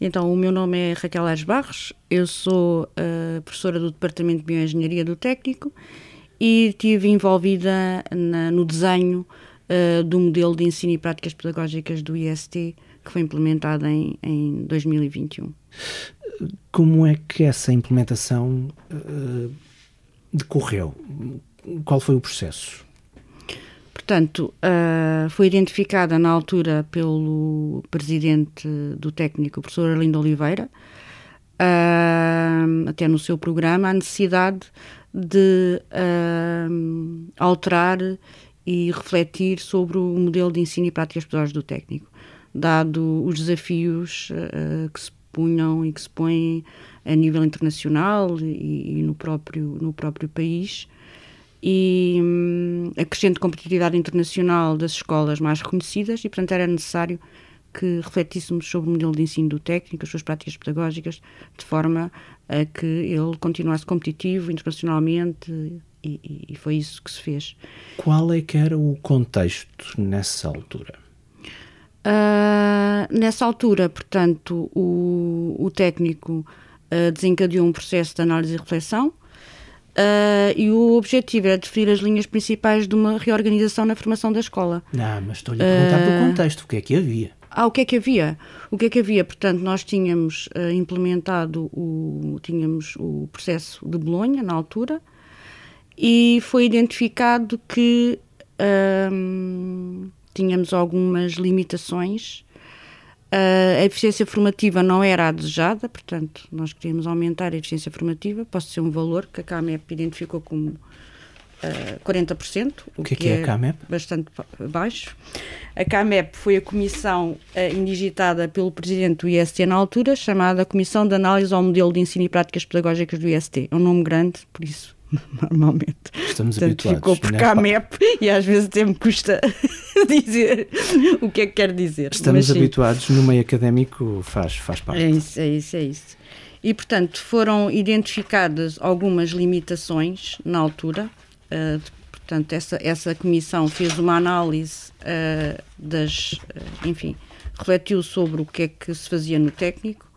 Então, o meu nome é Raquel Aires Barros, eu sou uh, professora do Departamento de Bioengenharia do Técnico e estive envolvida na, no desenho uh, do modelo de ensino e práticas pedagógicas do IST, que foi implementado em, em 2021. Como é que essa implementação uh, decorreu? Qual foi o processo? Portanto, uh, foi identificada na altura pelo presidente do técnico, o professor Arlindo Oliveira, uh, até no seu programa, a necessidade de uh, alterar e refletir sobre o modelo de ensino e práticas pedagógicas do técnico, dado os desafios que se punham e que se põem a nível internacional e, e no, próprio, no próprio país e hum, a crescente competitividade internacional das escolas mais reconhecidas e, portanto, era necessário que refletíssemos sobre o modelo de ensino do técnico, as suas práticas pedagógicas, de forma a que ele continuasse competitivo internacionalmente e, e foi isso que se fez. Qual é que era o contexto nessa altura? Uh, nessa altura, portanto, o, o técnico uh, desencadeou um processo de análise e reflexão Uh, e o objetivo era definir as linhas principais de uma reorganização na formação da escola. Não, mas estou-lhe a perguntar uh, do contexto, o que é que havia? Ah, o que é que havia? O que é que havia? Portanto, nós tínhamos uh, implementado o, tínhamos o processo de Bolonha na altura e foi identificado que tínhamos algumas limitações Uh, a eficiência formativa não era a desejada, portanto, nós queríamos aumentar a eficiência formativa. Posso ser um valor que a CAMEP identificou como uh, ah, 40%, o, o que, é que, é, a CAMEP? bastante baixo. A CAMEP foi a comissão uh, indigitada pelo presidente do IST na altura, chamada Comissão de Análise ao Modelo de Ensino e Práticas Pedagógicas do IST. É um nome grande, por isso normalmente. Estamos Portanto, habituados. Ficou por CAMEP e às vezes até me custa dizer o que é que quer dizer. Estamos habituados no meio académico, faz, faz parte. É isso, é isso, é isso. E, portanto, foram identificadas algumas limitações na altura. Uh, portanto, essa, essa comissão fez uma análise uh, das. Uh, enfim, refletiu sobre o que é que se fazia no técnico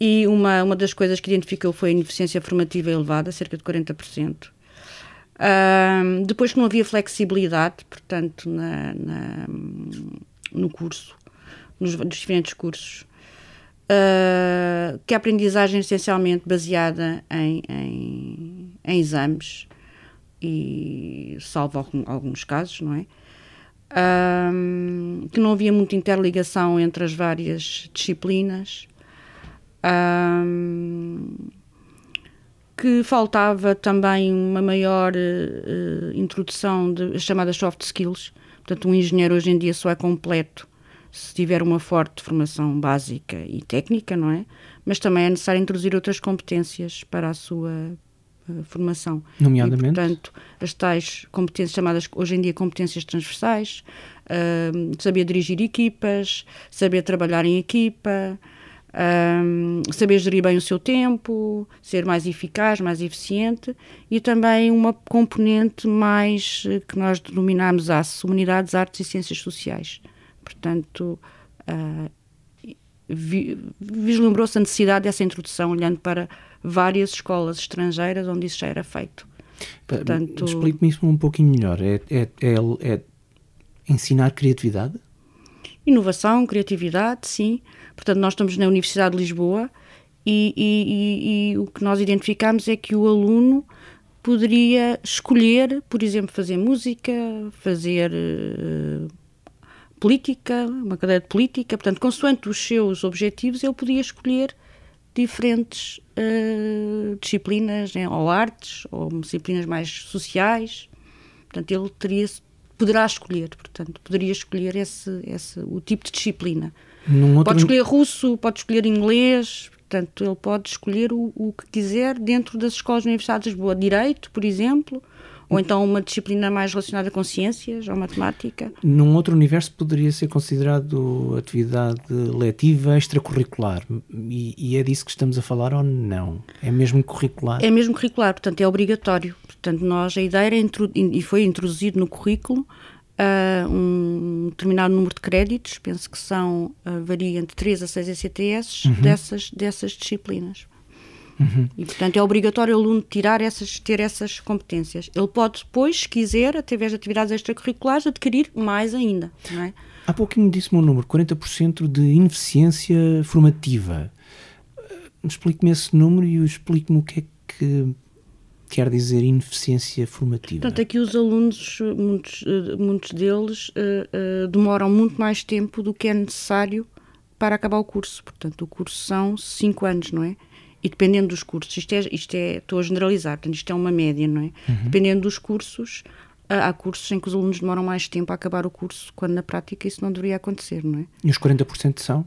e uma, uma das coisas que identificou foi a ineficiência formativa elevada, cerca de 40%. Uh, depois que não havia flexibilidade, portanto, na, na no curso, nos, nos diferentes cursos, uh, que a aprendizagem essencialmente baseada em, em, em exames, e salvo alguns casos, não é? Que não havia muita interligação entre as várias disciplinas um, que faltava também uma maior uh, introdução das chamadas soft skills. Portanto, um engenheiro hoje em dia só é completo se tiver uma forte formação básica e técnica, não é? Mas também é necessário introduzir outras competências para a sua uh, formação. Nomeadamente? E, portanto, as tais competências chamadas hoje em dia competências transversais, uh, saber dirigir equipas, saber trabalhar em equipa, um, saber gerir bem o seu tempo, ser mais eficaz, mais eficiente e também uma componente mais eh, que nós denominamos as Humanidades, Artes e Ciências Sociais. Portanto, uh, vi, vislumbrou-se a necessidade dessa introdução, olhando para várias escolas estrangeiras onde isso já era feito. Portanto, Explique-me isso um pouquinho melhor. É, é, é, é ensinar criatividade? Inovação, criatividade, sim. Portanto, nós estamos na Universidade de Lisboa e, e, e, e o que nós identificamos é que o aluno poderia escolher, por exemplo, fazer música, fazer uh, política, uma cadeira de política, portanto, consoante os seus objetivos, ele podia escolher diferentes uh, disciplinas, né, ou artes, ou disciplinas mais sociais. Portanto, ele teria, poderá escolher, portanto, poderia escolher esse, esse, o tipo de disciplina. Outro... Pode escolher russo, pode escolher inglês, portanto, ele pode escolher o, o que quiser dentro das escolas da Universidade de Lisboa. Direito, por exemplo, ou então uma disciplina mais relacionada com ciências ou matemática. Num outro universo poderia ser considerado atividade letiva extracurricular e, e, é disso que estamos a falar ou não? É mesmo curricular? É mesmo curricular, portanto é obrigatório. Portanto nós, a ideia era, e foi introduzido no currículo uh, um determinado número de créditos, penso que são, uh, varia entre 3 a 6 ECTS uhum. dessas, dessas disciplinas. Uhum. E, portanto, é obrigatório o aluno tirar essas, ter essas competências. Ele pode depois, se quiser, através de atividades extracurriculares, adquirir mais ainda. É? Há pouquinho disse-me um número, 40% de ineficiência formativa. Explique-me esse número e explique-me o que é que quer dizer ineficiência formativa? Portanto, aqui os alunos, muitos, muitos deles, uh, uh, demoram muito mais tempo do que é necessário para acabar o curso. Portanto, o curso são 5 anos, não é? E dependendo dos cursos, isto é, isto é, estou a generalizar, portanto, isto é uma média, não é? Uhum. Dependendo dos cursos, há cursos em que os alunos demoram mais tempo a acabar o curso, quando na prática isso não deveria acontecer, não é? E os 40% são?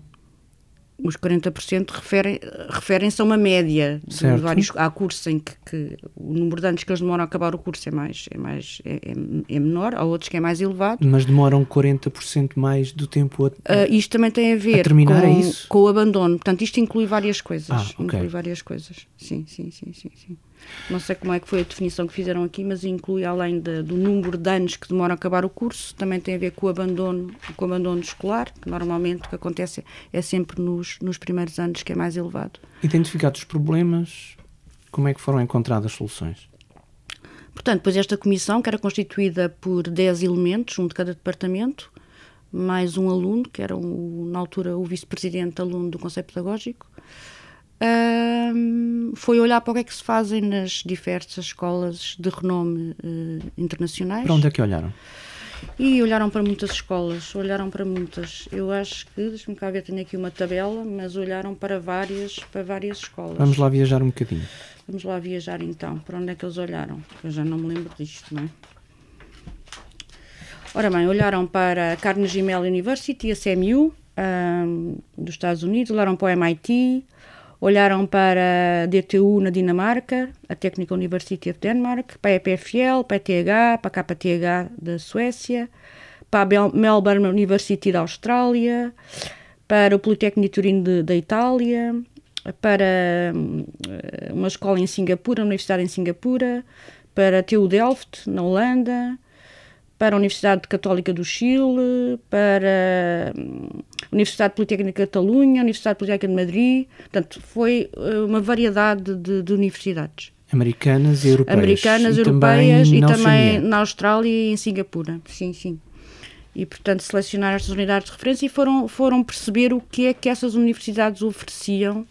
Os 40% referem, referem-se a uma média de vários. Há cursos em que, que, o número de anos que eles demoram a acabar o curso é mais é, mais, é, é, é menor, há outros que é mais elevado. Mas demoram 40% mais do tempo a, uh, Isto também tem a ver a terminar, com, é com o abandono. Portanto, isto inclui várias coisas. Ah, okay. Inclui várias coisas. Sim, sim, sim, sim, sim. Não sei como é que foi a definição que fizeram aqui, mas inclui, além de, do número de anos que demoram a acabar o curso, também tem a ver com o abandono, com o abandono escolar, que normalmente o que acontece é sempre nos, nos primeiros anos que é mais elevado. Identificados os problemas, como é que foram encontradas soluções? Portanto, depois esta comissão, que era constituída por 10 elementos, um de cada departamento, mais um aluno, que era, um, na altura, o vice-presidente aluno do Conselho Pedagógico, um, foi olhar para o que é que se fazem nas diversas escolas de renome uh, internacionais. Para onde é que olharam? E olharam para muitas escolas, olharam para muitas. Eu acho que, deixa-me cá ver, tenho aqui uma tabela, mas olharam para várias, para várias escolas. Vamos lá viajar um bocadinho. Vamos lá viajar então. Para onde é que eles olharam? Eu já não me lembro disto, não é? Ora bem, olharam para a Carnegie Mellon University, a CMU, um, dos Estados Unidos, olharam para o MIT, olharam para a DTU na Dinamarca, a Technical University of Denmark, para a EPFL, para a TH, para a KTH da Suécia, para a Melbourne University da Austrália, para o Politécnico de Turim da Itália, para hum, uma escola em Singapura, uma universidade em Singapura, para a TU Delft, na Holanda, para a Universidade Católica do Chile, para hum, a Universidade Politécnica de Catalunha, a Universidade Politécnica de Madrid. Portanto, foi eh, uma variedade de, de universidades. Americanas e europeias. Americanas, e europeias também e também na Austrália e em Singapura. Sim, sim. E, portanto, selecionaram estas unidades de referência e foram, foram perceber o que é que essas universidades ofereciam.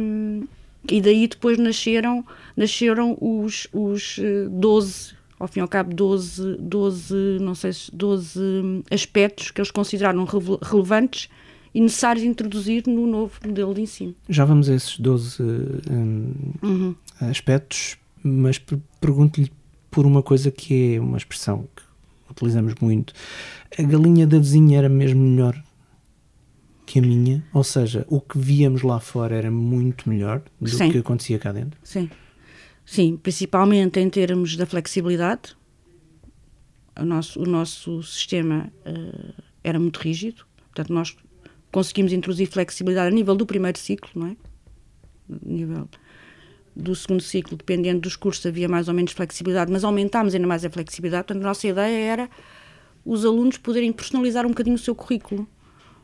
Hum, e daí depois nasceram, nasceram os, os 12 eh, ao fim e ao cabo, 12, 12, não sei, 12 aspectos que eles consideraram relevantes e necessários introduzir no novo modelo de ensino. Já vamos a esses 12 um, uhum. aspectos, mas pergunto-lhe por uma coisa que é uma expressão que utilizamos muito. A galinha da vizinha era mesmo melhor que a minha? Ou seja, o que víamos lá fora era muito melhor do Sim. que acontecia cá dentro? Sim. Sim, principalmente em termos da flexibilidade. O nosso, o nosso sistema uh, era muito rígido, portanto, nós conseguimos introduzir flexibilidade a nível do primeiro ciclo, não é? A nível do segundo ciclo, dependendo dos cursos, havia mais ou menos flexibilidade, mas aumentámos ainda mais a flexibilidade. Portanto, a nossa ideia era os alunos poderem personalizar um bocadinho o seu currículo.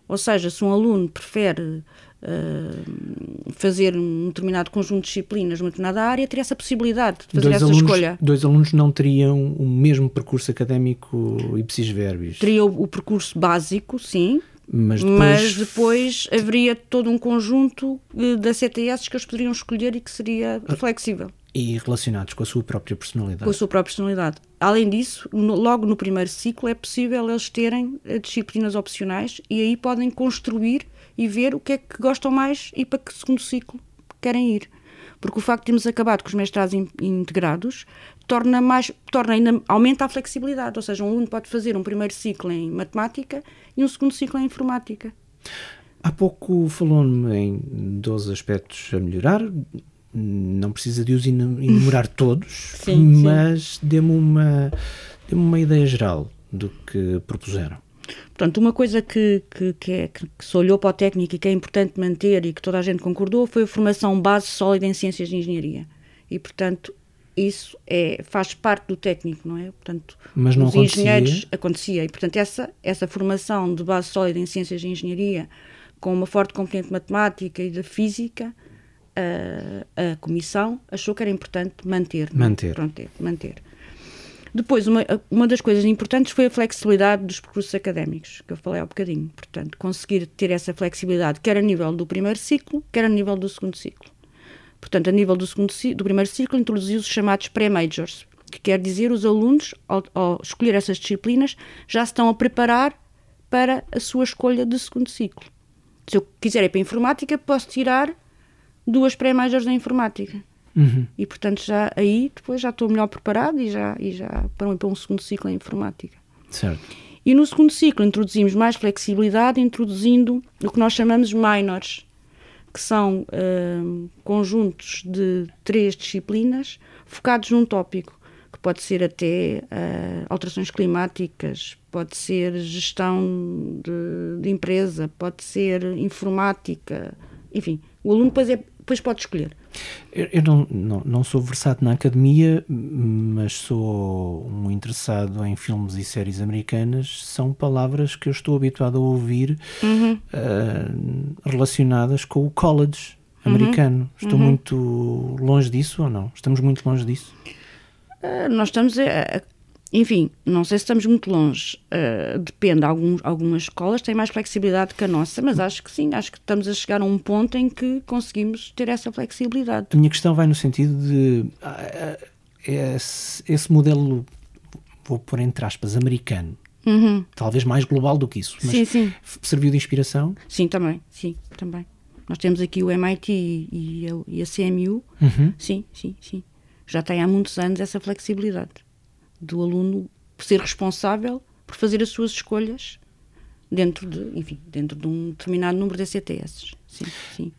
Ou seja, se um aluno prefere uh, fazer um determinado conjunto de disciplinas numa determinada área, teria essa possibilidade de fazer dois essa alunos, escolha. Dois alunos não teriam o mesmo percurso académico ipsis verbis? Teria o, o percurso básico, sim, mas depois... mas depois... haveria todo um conjunto eh, de CTS que eles poderiam escolher e que seria ah, flexível. E relacionados com a sua própria personalidade. Com a sua própria personalidade. Além disso, no, logo no primeiro ciclo é possível eles terem eh, disciplinas opcionais e aí podem construir e ver o que é que gostam mais e para que segundo ciclo querem ir. Porque o facto de termos acabado com os mestrados in, integrados torna mais, torna ainda, aumenta a flexibilidade, ou seja, um aluno pode fazer um primeiro ciclo em matemática e um segundo ciclo em informática. Há pouco falou-me em 12 aspectos a melhorar, não precisa de os enumerar todos, sim, mas dê-me uma, dê uma ideia geral do que propuseram. Portanto, uma coisa que, que, que, é, que, se olhou para a técnica e que é importante manter e que toda a gente concordou foi a formação base sólida em ciências de engenharia. E, portanto, isso é, faz parte do técnico, não é? Portanto, Mas não os acontecia? engenheiros acontecia. E, portanto, essa, essa formação de base sólida em ciências de engenharia, com uma forte componente matemática e da física, a, a comissão achou que era importante manter. é? Manter. Pronto, é, manter. Depois, uma, uma das coisas importantes foi a flexibilidade dos percursos académicos, que eu falei há bocadinho. Portanto, conseguir ter essa flexibilidade, quer a nível do primeiro ciclo, quer a nível do segundo ciclo. Portanto, a nível do, segundo, do primeiro ciclo, introduziu os chamados pré-majors, que quer dizer os alunos, ao, ao escolher essas disciplinas, já se estão a preparar para a sua escolha de segundo ciclo. Se eu quiser ir para a informática, posso tirar duas pré-majors da informática. Uhum. E, portanto, já aí depois já estou melhor preparado e já, e já para, um, para um segundo ciclo em informática. Certo. E no segundo ciclo introduzimos mais flexibilidade, introduzindo o que nós chamamos minors, que são hum, conjuntos de três disciplinas focados num tópico, que pode ser até ah, alterações climáticas, pode ser gestão de, de empresa, pode ser informática, enfim, o aluno depois, é, depois pode escolher. Eu, eu não, não, não sou versado na academia, mas sou um interessado em filmes e séries americanas. São palavras que eu estou habituado a ouvir ah, relacionadas com o college americano. Estou muito longe disso ou não? Estamos muito longe disso? Ah, nós estamos, a- enfim, não sei se estamos muito longe, ah, depende, alguns, algumas escolas têm mais flexibilidade que a nossa, mas acho que sim, acho que estamos a chegar a um ponto em que conseguimos ter essa flexibilidade. A minha questão vai no sentido de ah, esse, esse modelo, vou pôr entre aspas, americano, Uhum. talvez mais global do que isso, mas Sim, sim, serviu de inspiração. sim, também, sim, também. Nós temos aqui o MIT e, a, e a CMU, Uhum. sim, sim, sim. Já tem há muitos anos essa flexibilidade do aluno ser responsável por fazer as suas escolhas dentro de, enfim, dentro de um determinado número de ECTS. Sim, sim.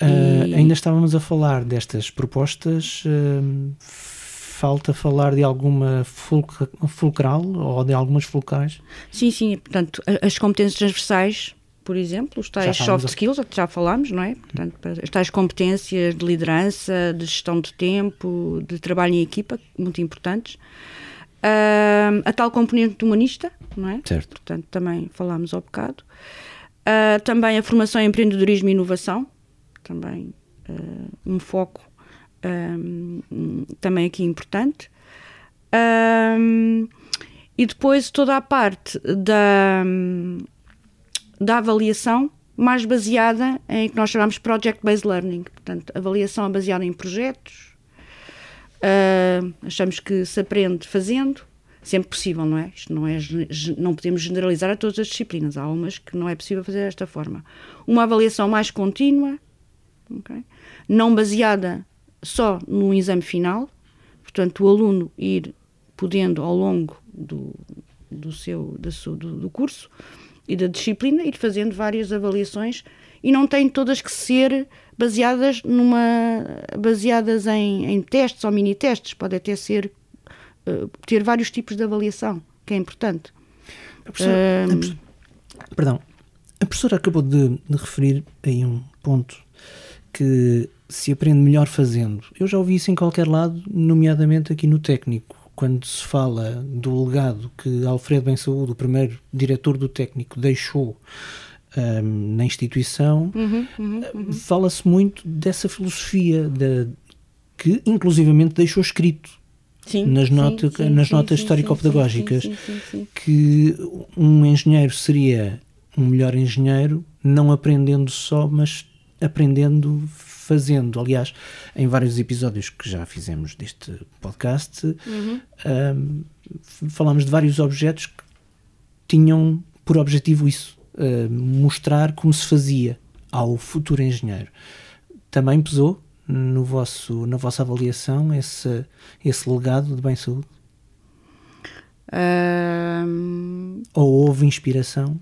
Ah, E- ainda estávamos a falar destas propostas. ah, falta falar de alguma fulcra- fulcral ou de algumas fulcrais? Sim, sim, portanto, as competências transversais, por exemplo, os tais soft skills, já falámos, não é? Portanto, as tais competências de liderança, de gestão de tempo, de trabalho em equipa, muito importantes. Ah, a tal componente humanista, não é? Certo. Portanto, também falámos ao bocado. Ah, também a formação em empreendedorismo e inovação, também ah, um foco também aqui importante. E depois toda a parte da, da avaliação mais baseada em que nós chamamos Project-Based Learning, portanto, avaliação baseada em projetos. Ah, achamos que se aprende fazendo, sempre possível, não é? Isto não, é? não podemos generalizar a todas as disciplinas, há umas que não é possível fazer desta forma. Uma avaliação mais contínua, ok? não baseada só no exame final, portanto, o aluno ir podendo ao longo do, do seu do, do curso e da disciplina ir fazendo várias avaliações e não têm todas que ser baseadas numa baseadas em, em testes ou mini testes pode até ser eh, ter vários tipos de avaliação que é importante. A professora, a professora- perdão, a professora acabou de, de referir aí um ponto que se aprende melhor fazendo. Eu já ouvi isso em qualquer lado, nomeadamente aqui no técnico, quando se fala do legado que Alfredo Bem Saúde, o primeiro diretor do técnico, deixou ahm, na instituição, Uhum, fala-se muito dessa filosofia da, que inclusivamente deixou escrito sim, Nas nota- sim, nas sim, notas sim, histórico-pedagógicas. que um engenheiro seria um melhor engenheiro não aprendendo só, mas aprendendo fazendo. Aliás, em vários episódios que já fizemos deste podcast, ahm, f- falámos de vários objetos que tinham por objetivo isso, ah, mostrar como se fazia ao futuro engenheiro. Também pesou no vosso, na vossa avaliação esse, esse legado de bem-saúde? Ou houve inspiração?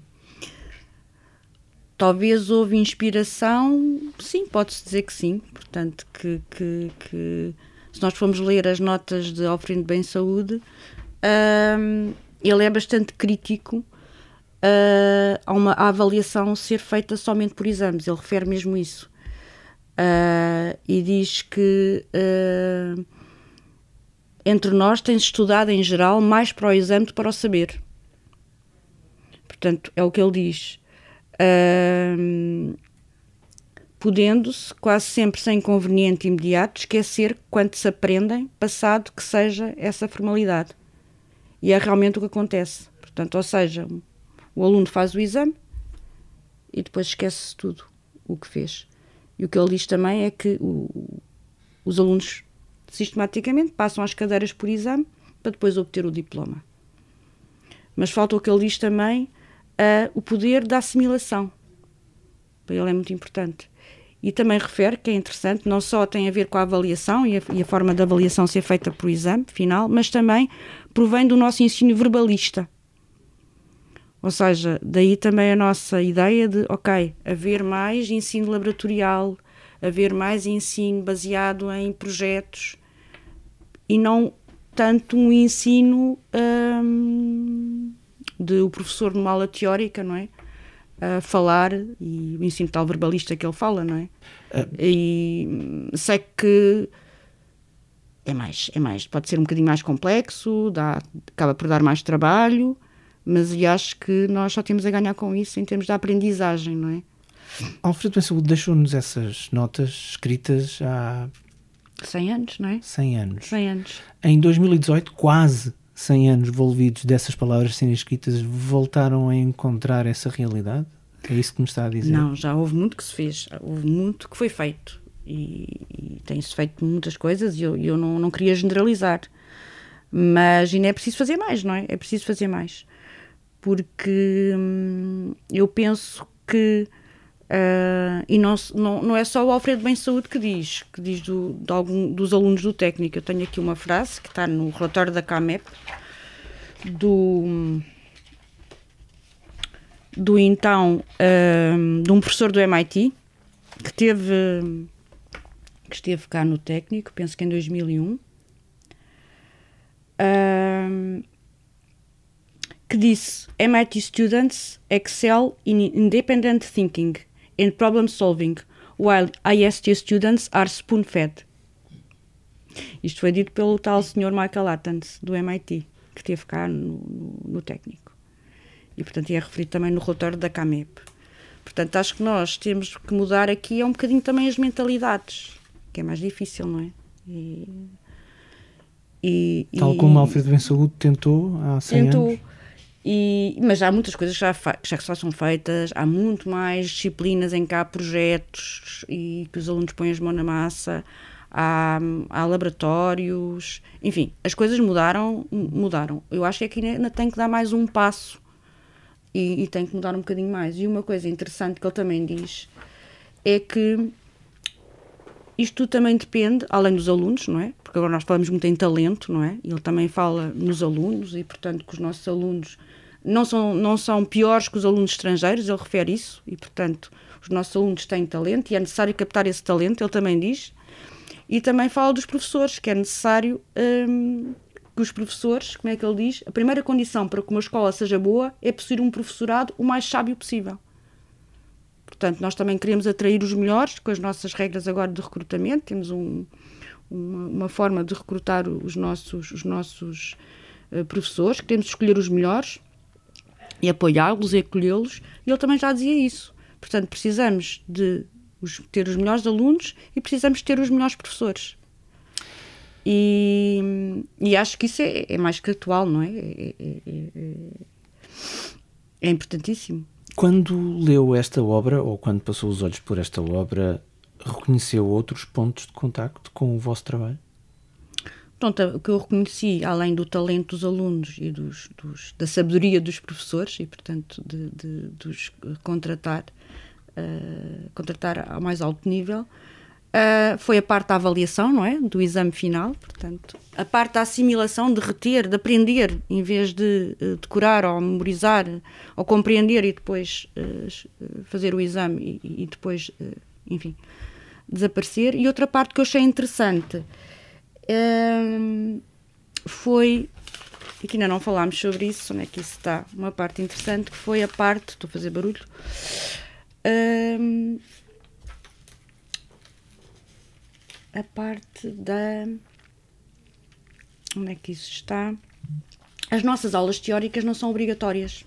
Talvez houve inspiração, sim, pode-se dizer que sim. Portanto, que, que, que se nós formos ler as notas de Alfredo Bem Saúde, hum, ele é bastante crítico ah, a uma à avaliação ser feita somente por exames. Ele refere mesmo isso. Ah, e diz que ah, entre nós tem-se estudado em geral mais para o exame do que para o saber. Portanto, é o que ele diz. Podendo-se, quase sempre sem inconveniente imediato, esquecer quanto se aprendem, passado que seja essa formalidade. E é realmente o que acontece. Portanto, ou seja, o aluno faz o exame e depois esquece tudo o que fez. E o que ele diz também é que o, os alunos sistematicamente passam as cadeiras por exame para depois obter o diploma. Mas falta o que ele diz também, uh, o poder da assimilação. Para ele é muito importante. E também refere que é interessante, não só tem a ver com a avaliação e a, e a forma da avaliação ser feita por exame final, mas também provém do nosso ensino verbalista. Ou seja, daí também a nossa ideia de, ok, haver mais ensino laboratorial, haver mais ensino baseado em projetos e não tanto um ensino hum, de o professor numa aula teórica, não é? A falar, e o ensino tal verbalista que ele fala, não é? Uh. E sei que é mais, é mais, pode ser um bocadinho mais complexo, dá, acaba por dar mais trabalho, mas acho que nós só temos a ganhar com isso em termos de aprendizagem, não é? Alfredo Saúde deixou-nos essas notas escritas há 100 anos, não é? 100 anos. 100 anos. Em 2018, quase 100 anos envolvidos dessas palavras serem escritas, voltaram a encontrar essa realidade? É isso que me está a dizer? Não, já houve muito que se fez, houve muito que foi feito e, e tem-se feito muitas coisas e eu, eu não, não queria generalizar, mas ainda é preciso fazer mais, não é? É preciso fazer mais, porque hum, eu penso que Uh, e não, não, não é só o Alfredo Bem Saúde que diz, que diz do, de algum, dos alunos do técnico. Eu tenho aqui uma frase que está no relatório da CAMEP do, do então uh, de um professor do MIT que teve que esteve cá no técnico, penso que em 2001. Uh, que disse MIT students excel in independent thinking and problem solving, while IST students are spoon-fed. Isto foi dito pelo tal senhor Michael Atkins, do MIT, que esteve cá no, no, no técnico. E, portanto, é referido também no relatório da CAMEP. Portanto, acho que nós temos que mudar aqui é um bocadinho também as mentalidades, que é mais difícil, não é? E, e, Tal e, como Alfredo Ben Saúde tentou há 100 tentou, anos. E, mas há muitas coisas que já, já, já são feitas, há muito mais disciplinas em que há projetos e que os alunos põem as mãos na massa, há, há laboratórios, enfim, as coisas mudaram, mudaram. Eu acho que aqui ainda tem que dar mais um passo e, e tem que mudar um bocadinho mais. E uma coisa interessante que ele também diz é que isto também depende, além dos alunos, não é? Porque agora nós falamos muito em talento, não é? Ele também fala nos alunos e, portanto, que os nossos alunos não são, não são piores que os alunos estrangeiros, ele refere isso, e portanto os nossos alunos têm talento e é necessário captar esse talento, ele também diz. E também fala dos professores, que é necessário hum, que os professores, como é que ele diz, a primeira condição para que uma escola seja boa é possuir um professorado o mais sábio possível. Portanto, nós também queremos atrair os melhores com as nossas regras agora de recrutamento, temos um, uma, uma, forma de recrutar os nossos, os nossos uh, professores, queremos escolher os melhores e apoiá-los e acolhê-los, e ele também já dizia isso. Portanto, precisamos de os, ter os melhores alunos e precisamos ter os melhores professores. E, e acho que isso é, é mais que atual, não é? É, é, é, é importantíssimo. Quando leu esta obra, ou quando passou os olhos por esta obra, reconheceu outros pontos de contacto com o vosso trabalho? Pronto, o que eu reconheci, além do talento dos alunos e dos, dos da sabedoria dos professores, e portanto de, de, de os contratar, uh, contratar ao mais alto nível, uh, foi a parte da avaliação, não é? Do exame final, portanto, a parte da assimilação, de reter, de aprender, em vez de uh, decorar ou memorizar, ou compreender e depois fazer o exame e, e depois, enfim, desaparecer. E outra parte que eu achei interessante um, foi. Aqui ainda não falámos sobre isso, onde é que isso está? Uma parte interessante que foi a parte. Estou a fazer barulho. Um, a parte da onde é que isso está? As nossas aulas teóricas não são obrigatórias.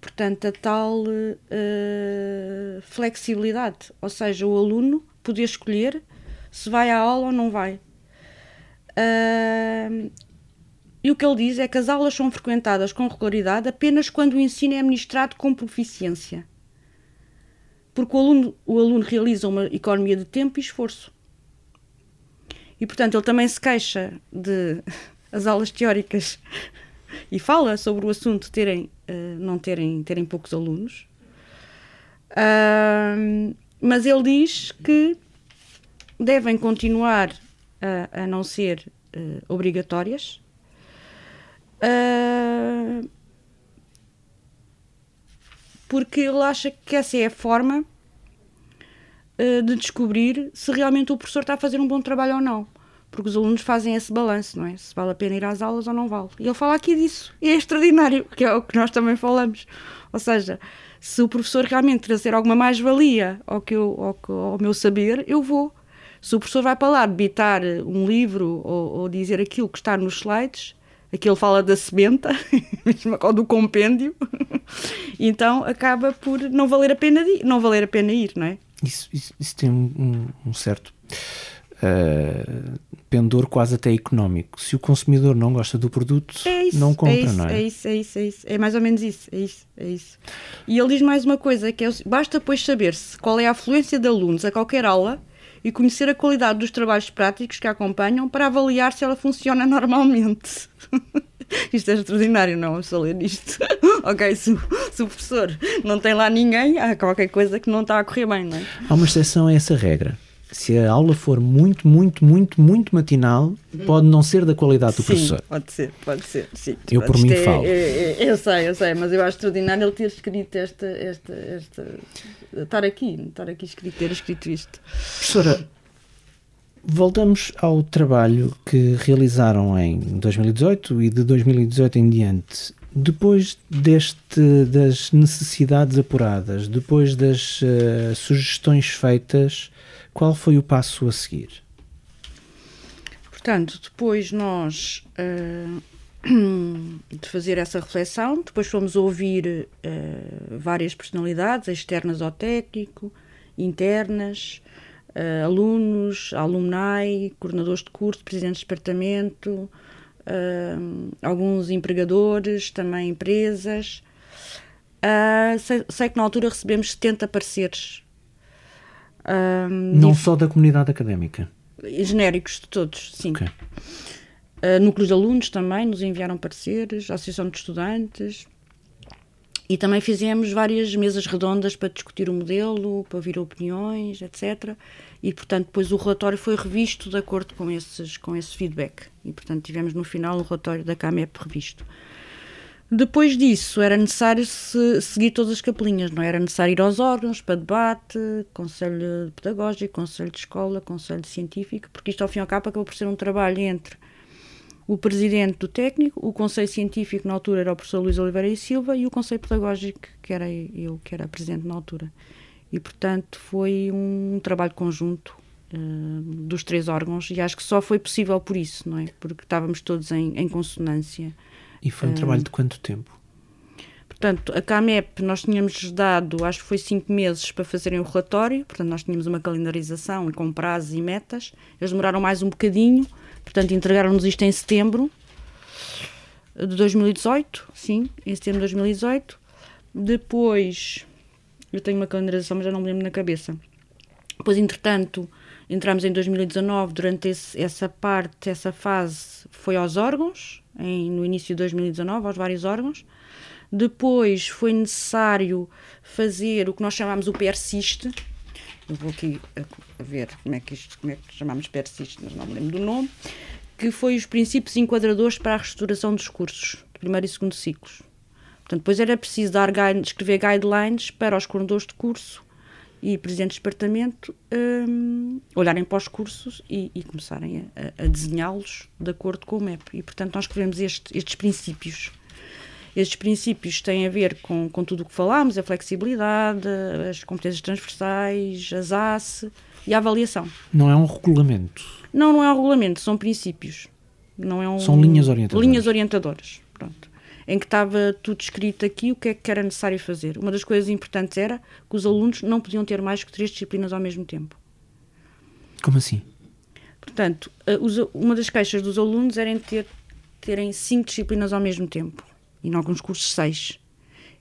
Portanto, a tal uh, flexibilidade, ou seja, o aluno poder escolher se vai à aula ou não vai. Uh, e o que ele diz é que as aulas são frequentadas com regularidade apenas quando o ensino é administrado com proficiência. Porque o aluno, o aluno realiza uma economia de tempo e esforço. E, portanto, ele também se queixa de as aulas teóricas e fala sobre o assunto terem, uh, não terem, terem poucos alunos. Uh, mas ele diz que devem continuar a, a não ser uh, obrigatórias. porque ele acha que essa é a forma de descobrir se realmente o professor está a fazer um bom trabalho ou não porque os alunos fazem esse balanço, não é? Se vale a pena ir às aulas ou não vale. E ele fala aqui disso, e é extraordinário, que é o que nós também falamos. Ou seja, se o professor realmente trazer alguma mais-valia ao, que ao, ao meu saber, eu vou. Se o professor vai para lá debitar um livro ou, ou dizer aquilo que está nos slides, aqui ele fala da sementa, mesmo ou do compêndio, então acaba por não valer a pena ir, não valer a pena ir, não é? Isso, isso, isso tem um, um certo uh, pendor quase até económico. Se o consumidor não gosta do produto, é isso, não compra, é isso, não é? É isso, é isso, é isso. É mais ou menos isso, é isso, é isso. E ele diz mais uma coisa, que é, basta depois saber-se qual é a afluência de alunos a qualquer aula e conhecer a qualidade dos trabalhos práticos que a acompanham para avaliar se ela funciona normalmente. isto é extraordinário, não? Só ler isto. ok, se, se, o professor não tem lá ninguém, há qualquer coisa que não está a correr bem, não é? Há uma exceção a essa regra se a aula for muito, muito, muito, muito matinal, pode não ser da qualidade do sim, professor. Pode ser, pode ser. Sim. Eu por mim é, falo. É, é, eu sei, eu sei, mas eu acho extraordinário ele ter escrito esta, esta, esta estar aqui, estar aqui escrito, ter escrito isto. Professora, voltamos ao trabalho que realizaram em 2018 e de 2018 em diante. Depois deste, das necessidades apuradas, depois das uh, sugestões feitas, qual foi o passo a seguir? Portanto, depois nós uh, de fazer essa reflexão, depois fomos ouvir uh, várias personalidades, externas ao técnico, internas, uh, alunos, alumni, coordenadores de curso, presidentes de departamento, alguns empregadores, também empresas. Sei, sei, que na altura recebemos 70 pareceres não só da comunidade académica? Genéricos de todos, sim. Okay. Uh, núcleos de alunos também nos enviaram pareceres, Associação de Estudantes. E também fizemos várias mesas redondas para discutir o modelo, para ouvir opiniões, etc. E, portanto, depois o relatório foi revisto de acordo com, esses, com esse feedback. E, portanto, tivemos no final o relatório da CAMEP revisto. Depois disso, era necessário se, seguir todas as capelinhas, não é? era necessário ir aos órgãos para debate, conselho pedagógico, conselho de escola, conselho científico, porque isto ao fim e ao cabo acabou por ser um trabalho entre o presidente do técnico, o conselho científico na altura era o professor Luís Oliveira e Silva e o conselho pedagógico, que era eu, que era presidente na altura. E, portanto, foi um trabalho conjunto uh, dos três órgãos e acho que só foi possível por isso, não é? Porque estávamos todos em, em consonância e foi um uh, trabalho de quanto tempo? Portanto, a CAMEP nós tínhamos dado, acho que foi cinco meses para fazerem o relatório, portanto nós tínhamos uma calendarização com prazos e metas. Eles demoraram mais um bocadinho, portanto entregaram-nos isto em setembro de 2018, sim, em setembro de 2018. Depois, eu tenho uma calendarização, mas já não me lembro na cabeça. Depois, entretanto, entramos em 2019, durante esse, essa parte, essa fase, foi aos órgãos, em, no início de 2019, aos vários órgãos. Depois foi necessário fazer o que nós chamamos o PERSIST. Eu vou aqui a, ver como é que isto, como é que chamamos PERSIST, mas não me lembro do nome, que foi os princípios enquadradores para a restauração dos cursos, de primeiro e segundo ciclos. Portanto, depois era preciso dar guide, escrever guidelines para os coordenadores de curso e presidentes de departamento um, olharem para os cursos e, e começarem a, a desenhá-los de acordo com o MEP. E, portanto, nós escrevemos este, estes princípios. Estes princípios têm a ver com, com tudo o que falámos, a flexibilidade, as competências transversais, as ACE e a avaliação. Não é um regulamento? Não, não é um regulamento, são princípios. Não é um, São linhas orientadoras. Linhas orientadoras, pronto. Em que estava tudo escrito aqui o que é que era necessário fazer. Uma das coisas importantes era que os alunos não podiam ter mais que três disciplinas ao mesmo tempo. Como assim? Portanto, uma das queixas dos alunos era ter, terem cinco disciplinas ao mesmo tempo. E em alguns cursos seis.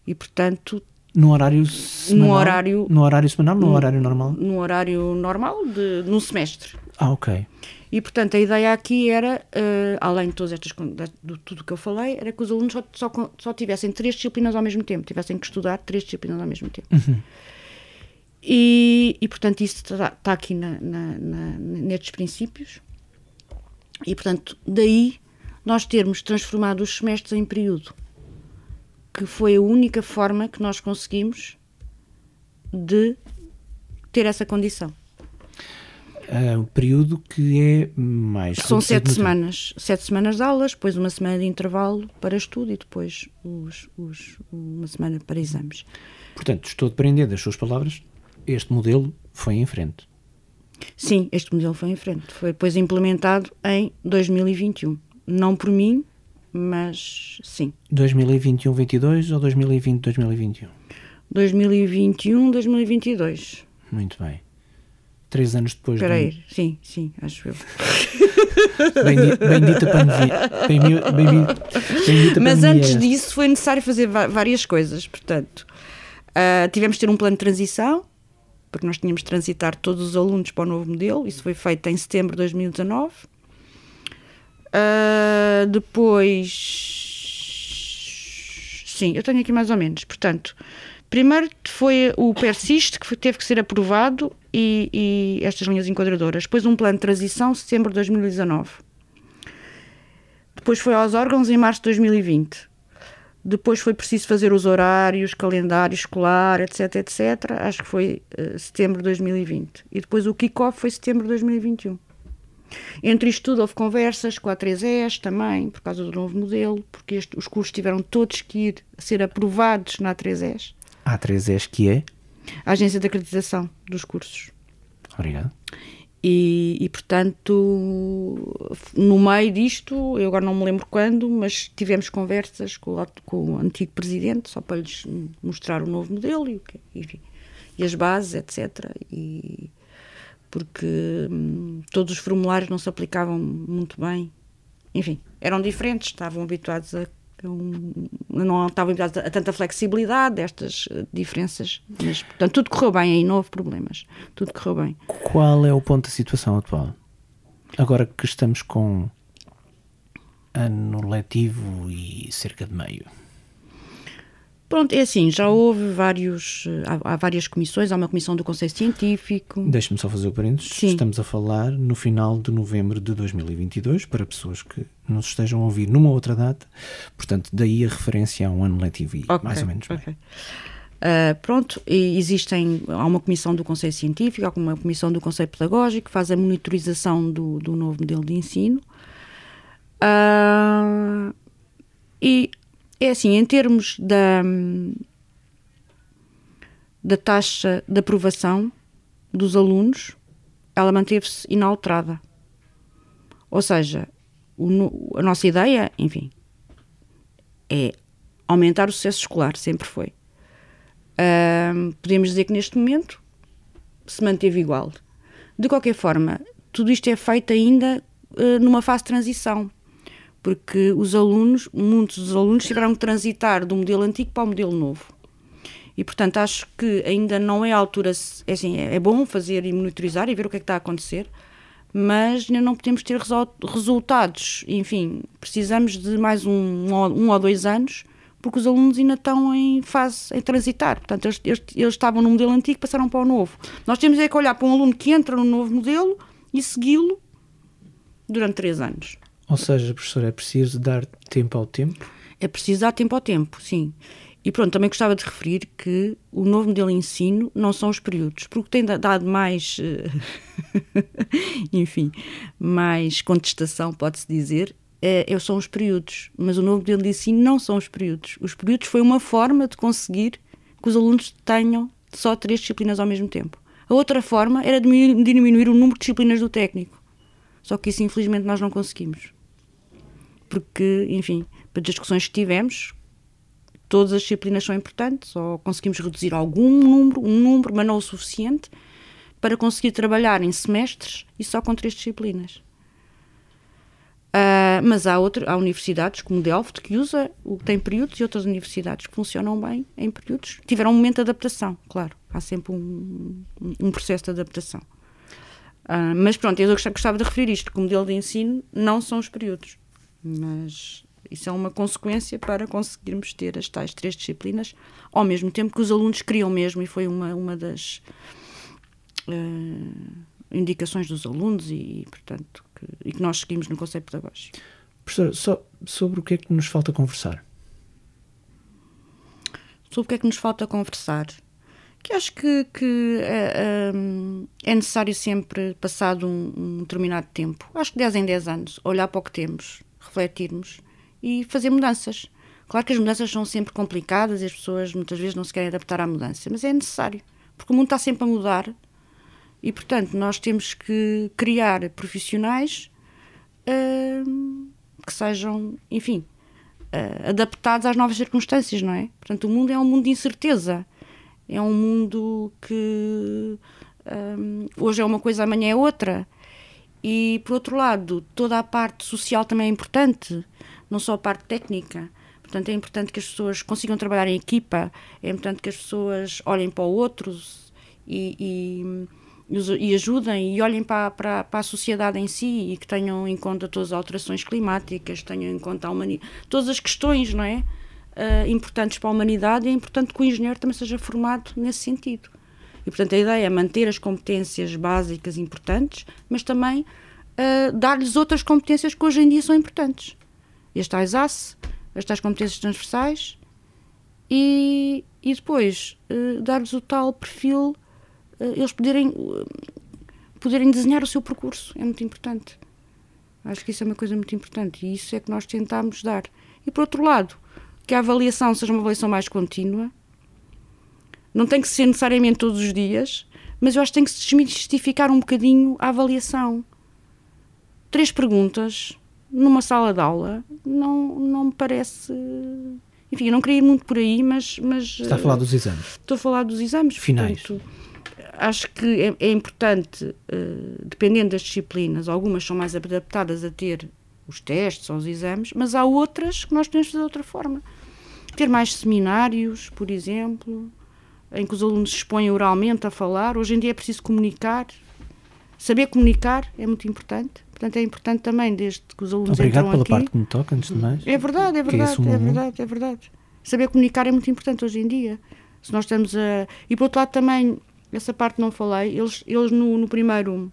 E, portanto... No horário semanal? No horário... No horário semanal? No, no horário normal? No horário normal, de, no semestre. Ah, ok. E, portanto, a ideia aqui era, uh, além de todas estas, de tudo que eu falei, era que os alunos só, só, só, tivessem três disciplinas ao mesmo tempo, tivessem que estudar três disciplinas ao mesmo tempo. Uhum. E, e, portanto, isso está, está aqui na, na, na, nestes princípios. E, portanto, daí nós termos transformado os semestres em período, que foi a única forma que nós conseguimos de ter essa condição uh, um período que é mais. São sete semanas. Sete semanas de aulas, depois uma semana de intervalo para estudo e depois os, os, uma semana para exames. Portanto, estou a depender das suas palavras, este modelo foi em frente. Sim, este modelo foi em frente. Foi depois implementado em 2021. Não por mim, mas sim. 2021-22 ou 2020-2021? 2021-2022. Muito bem três anos depois. Espera aí, do... sim, sim, acho eu. Bendita pandemia. Bendita, bendita Mas pandemia. antes disso foi necessário fazer várias coisas. Portanto, uh, tivemos de ter um plano de transição, porque nós tínhamos de transitar todos os alunos para o novo modelo. Isso foi feito em setembro de 2019. Uh, depois. Sim, eu tenho aqui mais ou menos. Portanto, primeiro foi o Persiste, que teve que ser aprovado e, e estas linhas enquadradoras. Depois um plano de transição, setembro de 2019. Depois foi aos órgãos em março de 2020. Depois foi preciso fazer os horários, calendário escolar, etc, etc. Acho que foi uh, setembro de 2020. E depois o kick-off foi setembro de 2021. Entre isto tudo houve conversas com a 3S também, por causa do novo modelo, porque este, os cursos tiveram todos que ir a ser aprovados na A3S. A 3S que é? a agência de acreditação dos cursos. Obrigado. E, e, portanto, no meio disto, eu agora não me lembro quando, mas tivemos conversas com o, com o antigo presidente, só para lhes mostrar o novo modelo e, enfim, e as bases, etc. E, porque hum, todos os formulários não se aplicavam muito bem. Enfim, eram diferentes, estavam habituados a um, não estava habituado a tanta flexibilidade, destas eh, diferenças, mas portanto tudo correu bem aí, não houve problemas, tudo correu bem. Qual é o ponto da situação atual? Agora que estamos com ano letivo e cerca de meio. Pronto, é assim, já houve vários, eh, há, há várias comissões, há uma comissão do Conselho Científico. Deixe-me só fazer o parênteses. Sim. Estamos a falar no final de novembro de 2022, para pessoas que nos estejam a ouvir numa outra data, portanto, daí a referência a um ano letivo okay, mais ou menos okay. Uh, pronto, existem, há uma comissão do Conselho Científico, há uma comissão do Conselho Pedagógico que faz a monitorização do, do novo modelo de ensino. Uh, e é assim, em termos da, da taxa de aprovação dos alunos, ela manteve-se inalterada. Ou seja, o, a nossa ideia, enfim, é aumentar o sucesso escolar, sempre foi. Podemos dizer que neste momento se manteve igual. De qualquer forma, tudo isto é feito ainda uh, numa fase de transição porque os alunos, muitos dos alunos tiveram que transitar do modelo antigo para o modelo novo. E, portanto, acho que ainda não é a altura, é, assim, é bom fazer e monitorizar e ver o que é que está a acontecer, mas ainda não podemos ter resultados. Enfim, precisamos de mais um, um ou dois anos, porque os alunos ainda estão em fase, em transitar. Portanto, eles, eles, eles estavam no modelo antigo passaram para o novo. Nós temos é que olhar para um aluno que entra no novo modelo e segui-lo durante três anos. Ou seja, professor, é preciso dar tempo ao tempo? É preciso dar tempo ao tempo, sim. E pronto, também gostava de referir que o novo modelo de ensino não são os períodos, porque tem dado mais, eh, enfim, mais contestação, pode-se dizer, é, é, são os períodos. Mas o novo modelo de ensino não são os períodos. Os períodos foi uma forma de conseguir que os alunos tenham só três disciplinas ao mesmo tempo. A outra forma era diminuir o número de disciplinas do técnico. Só que isso, infelizmente, nós não conseguimos. Porque, enfim, para discussões que tivemos, todas as disciplinas são importantes, ou conseguimos reduzir algum número, um número, mas não o suficiente, para conseguir trabalhar em semestres e só com três disciplinas. Uh, mas há, outro, há universidades como Delft que usa, tem períodos e outras universidades que funcionam bem em períodos. Tiveram um momento de adaptação, claro. Há sempre um, um processo de adaptação. Uh, mas pronto, eu gostava de referir isto, que o modelo de ensino não são os períodos. Mas isso é uma consequência para conseguirmos ter as tais três disciplinas ao mesmo tempo que os alunos queriam mesmo, e foi uma, uma das uh, indicações dos alunos, e, portanto, que, e que nós seguimos no conceito pedagógico. Professor, só sobre o que é que nos falta conversar? Sobre o que é que nos falta conversar? Que acho que, que é, é necessário sempre, passado um, um determinado tempo, acho que 10 em 10 anos, olhar para o que temos, refletirmos e fazer mudanças. Claro que as mudanças são sempre complicadas e as pessoas muitas vezes não se querem adaptar à mudança, mas é necessário, porque o mundo está sempre a mudar e, portanto, nós temos que criar profissionais uh, que sejam, enfim, uh, adaptados às novas circunstâncias, não é? Portanto, o mundo é um mundo de incerteza. É um mundo que um, hoje é uma coisa, amanhã é outra. E, por outro lado, toda a parte social também é importante não só a parte técnica. Portanto, é importante que as pessoas consigam trabalhar em equipa, é importante que as pessoas olhem para o outro e, e, e ajudem e olhem para, para, para, a sociedade em si e que tenham em conta todas as alterações climáticas, tenham em conta a humanidade, todas as questões, não é? Uh, importantes para a humanidade e é importante que o engenheiro também seja formado nesse sentido. E, portanto, a ideia é manter as competências básicas importantes, mas também uh, dar-lhes outras competências que hoje em dia são importantes as tais ACE, as tais competências transversais e, e depois uh, dar-lhes o tal perfil, uh, eles poderem, poderem desenhar o seu percurso, é muito importante. Acho que isso é uma coisa muito importante e isso é que nós tentamos dar. E por outro lado, que a avaliação seja uma avaliação mais contínua, não tem que ser necessariamente todos os dias, mas eu acho que tem que se desmistificar um bocadinho a avaliação. Três perguntas numa sala de aula não, não me parece. Enfim, eu não queria ir muito por aí, mas. mas Está a falar dos exames? Estou a falar dos exames. Finais. Portanto, acho que é, é importante, uh, dependendo das disciplinas, algumas são mais adaptadas a ter os testes ou os exames, mas há outras que nós podemos fazer de outra forma. Ter mais seminários, por exemplo, em que os alunos se expõem oralmente a falar. Hoje em dia é preciso comunicar. Saber comunicar é muito importante. Portanto, é importante também, desde que os alunos Obrigado pela aqui... parte que me toca, antes de mais. É verdade, é, é verdade, é, é verdade, é verdade. Saber comunicar é muito importante hoje em dia. Se nós estamos a... E, por outro lado, também, essa parte não falei, eles, eles no, no primeiro...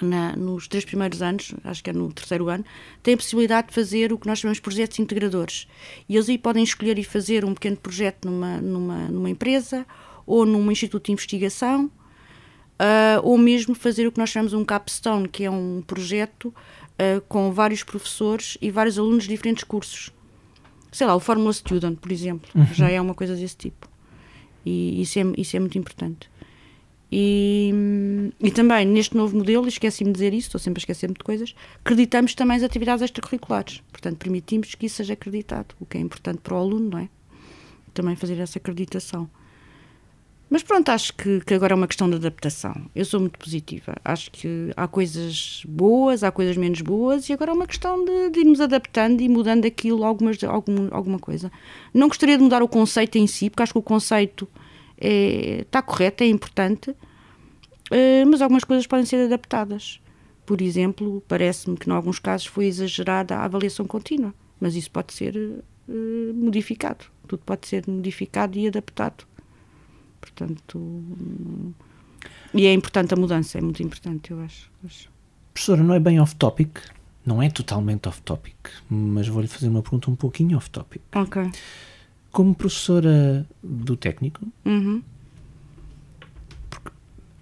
Na, nos três primeiros anos, acho que é no terceiro ano, têm a possibilidade de fazer o que nós chamamos de projetos integradores. E eles aí podem escolher e fazer um pequeno projeto numa, numa, numa empresa ou num instituto de investigação uh, ou mesmo fazer o que nós chamamos um capstone, que é um projeto uh, com vários professores e vários alunos de diferentes cursos. Sei lá, o Fórmula Student, por exemplo, uhum. já é uma coisa desse tipo. E isso é, isso é muito importante. E, e também neste novo modelo, esqueci-me de dizer isso, estou sempre a esquecer-me de coisas, acreditamos também as atividades extracurriculares. Portanto, permitimos que isso seja acreditado, o que é importante para o aluno, não é? Também fazer essa acreditação. Mas pronto, acho que, que, agora é uma questão de adaptação. Eu sou muito positiva. Acho que há coisas boas, há coisas menos boas, e agora é uma questão de, de irmos adaptando e mudando aquilo, algumas, algum, alguma coisa. Não gostaria de mudar o conceito em si, porque acho que o conceito é, está correto, é importante, eh, mas algumas coisas podem ser adaptadas. Por exemplo, parece-me que em alguns casos foi exagerada a avaliação contínua, mas isso pode ser uh, modificado. Tudo pode ser modificado e adaptado. Portanto, e é importante a mudança, é muito importante, eu acho. Professora, não é bem off-topic, não é totalmente off-topic, mas vou-lhe fazer uma pergunta um pouquinho off-topic. Ok. Como professora do técnico, uhum.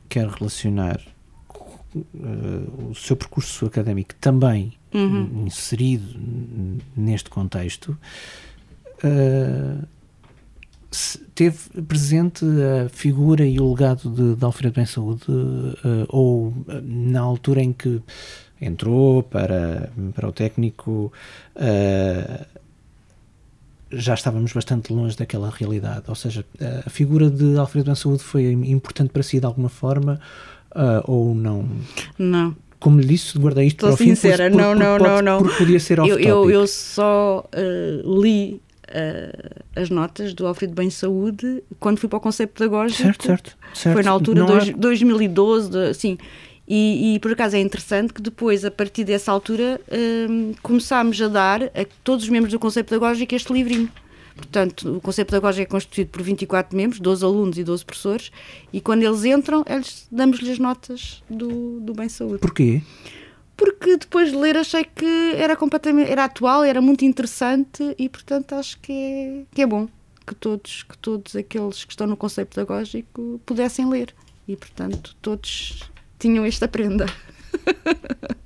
quer relacionar uh, o seu percurso académico também uhum. inserido neste contexto, uh, teve presente a figura e o legado de, de Alfredo Bem Saúde, uh, ou na altura em que entrou para, para o técnico, já estávamos bastante longe daquela realidade. Ou seja, a figura de Alfredo Ben Saúde foi importante para si de alguma forma uh, ou não? Não. Como lhe disse, guardei isto Estou para o sincera, fim. Por, não, por, não, pode, não, não. Porque podia ser eu, eu, eu, só uh, li uh, as notas do Alfredo Bem Saúde quando fui para o conceito pedagógico. Certo, certo. certo. Foi na altura de há... 2012, assim. E, e, por acaso é interessante que depois, a partir dessa altura, um, começámos a dar a todos os membros do Conselho Pedagógico este livrinho. Portanto, o Conselho Pedagógico é constituído por 24 membros, 12 alunos e 12 professores, e quando eles entram, eles, damos-lhes as notas do, do Bem Saúde. Porquê? Porque depois de ler achei que era completamente era atual, era muito interessante e portanto acho que é, que é bom que todos, que todos aqueles que estão no Conselho Pedagógico pudessem ler. E portanto todos tinham esta prenda.